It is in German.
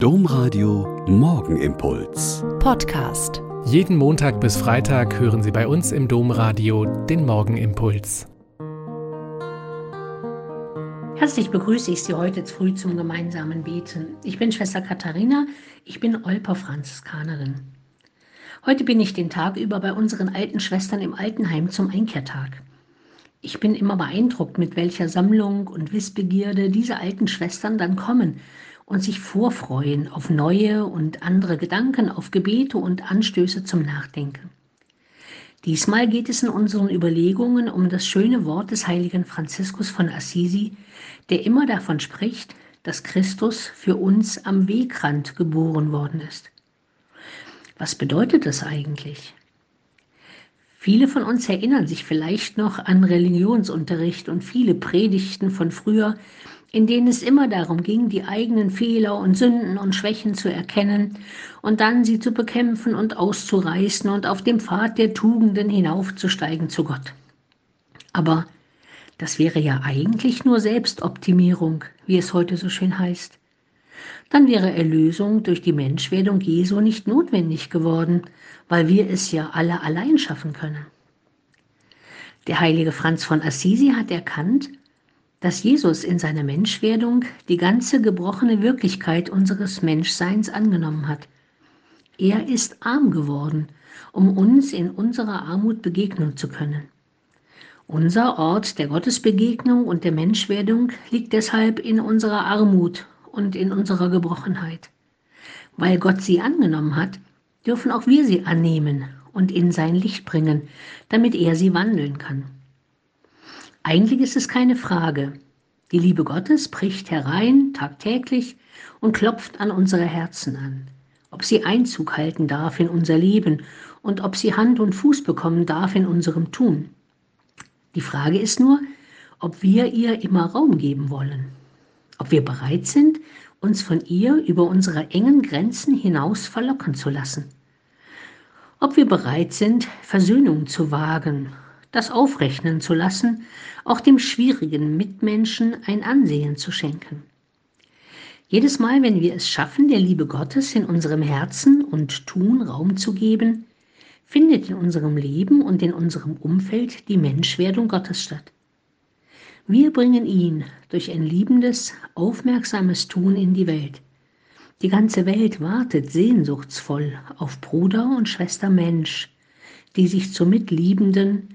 Domradio Morgenimpuls. Podcast. Jeden Montag bis Freitag hören Sie bei uns im Domradio den Morgenimpuls. Herzlich begrüße ich Sie heute früh zum gemeinsamen Beten. Ich bin Schwester Katharina, ich bin Olper Franziskanerin. Heute bin ich den Tag über bei unseren alten Schwestern im Altenheim zum Einkehrtag. Ich bin immer beeindruckt, mit welcher Sammlung und Wissbegierde diese alten Schwestern dann kommen und sich vorfreuen auf neue und andere Gedanken, auf Gebete und Anstöße zum Nachdenken. Diesmal geht es in unseren Überlegungen um das schöne Wort des heiligen Franziskus von Assisi, der immer davon spricht, dass Christus für uns am Wegrand geboren worden ist. Was bedeutet das eigentlich? Viele von uns erinnern sich vielleicht noch an Religionsunterricht und viele Predigten von früher, in denen es immer darum ging, die eigenen Fehler und Sünden und Schwächen zu erkennen und dann sie zu bekämpfen und auszureißen und auf dem Pfad der Tugenden hinaufzusteigen zu Gott. Aber das wäre ja eigentlich nur Selbstoptimierung, wie es heute so schön heißt. Dann wäre Erlösung durch die Menschwerdung Jesu nicht notwendig geworden, weil wir es ja alle allein schaffen können. Der heilige Franz von Assisi hat erkannt, dass Jesus in seiner Menschwerdung die ganze gebrochene Wirklichkeit unseres Menschseins angenommen hat. Er ist arm geworden, um uns in unserer Armut begegnen zu können. Unser Ort der Gottesbegegnung und der Menschwerdung liegt deshalb in unserer Armut und in unserer Gebrochenheit. Weil Gott sie angenommen hat, dürfen auch wir sie annehmen und in sein Licht bringen, damit er sie wandeln kann. Eigentlich ist es keine Frage. Die Liebe Gottes bricht herein tagtäglich und klopft an unsere Herzen an. Ob sie Einzug halten darf in unser Leben und ob sie Hand und Fuß bekommen darf in unserem Tun. Die Frage ist nur, ob wir ihr immer Raum geben wollen. Ob wir bereit sind, uns von ihr über unsere engen Grenzen hinaus verlocken zu lassen. Ob wir bereit sind, Versöhnung zu wagen das aufrechnen zu lassen, auch dem schwierigen Mitmenschen ein Ansehen zu schenken. Jedes Mal, wenn wir es schaffen, der Liebe Gottes in unserem Herzen und Tun Raum zu geben, findet in unserem Leben und in unserem Umfeld die Menschwerdung Gottes statt. Wir bringen ihn durch ein liebendes, aufmerksames Tun in die Welt. Die ganze Welt wartet sehnsuchtsvoll auf Bruder und Schwester Mensch, die sich zu Mitliebenden,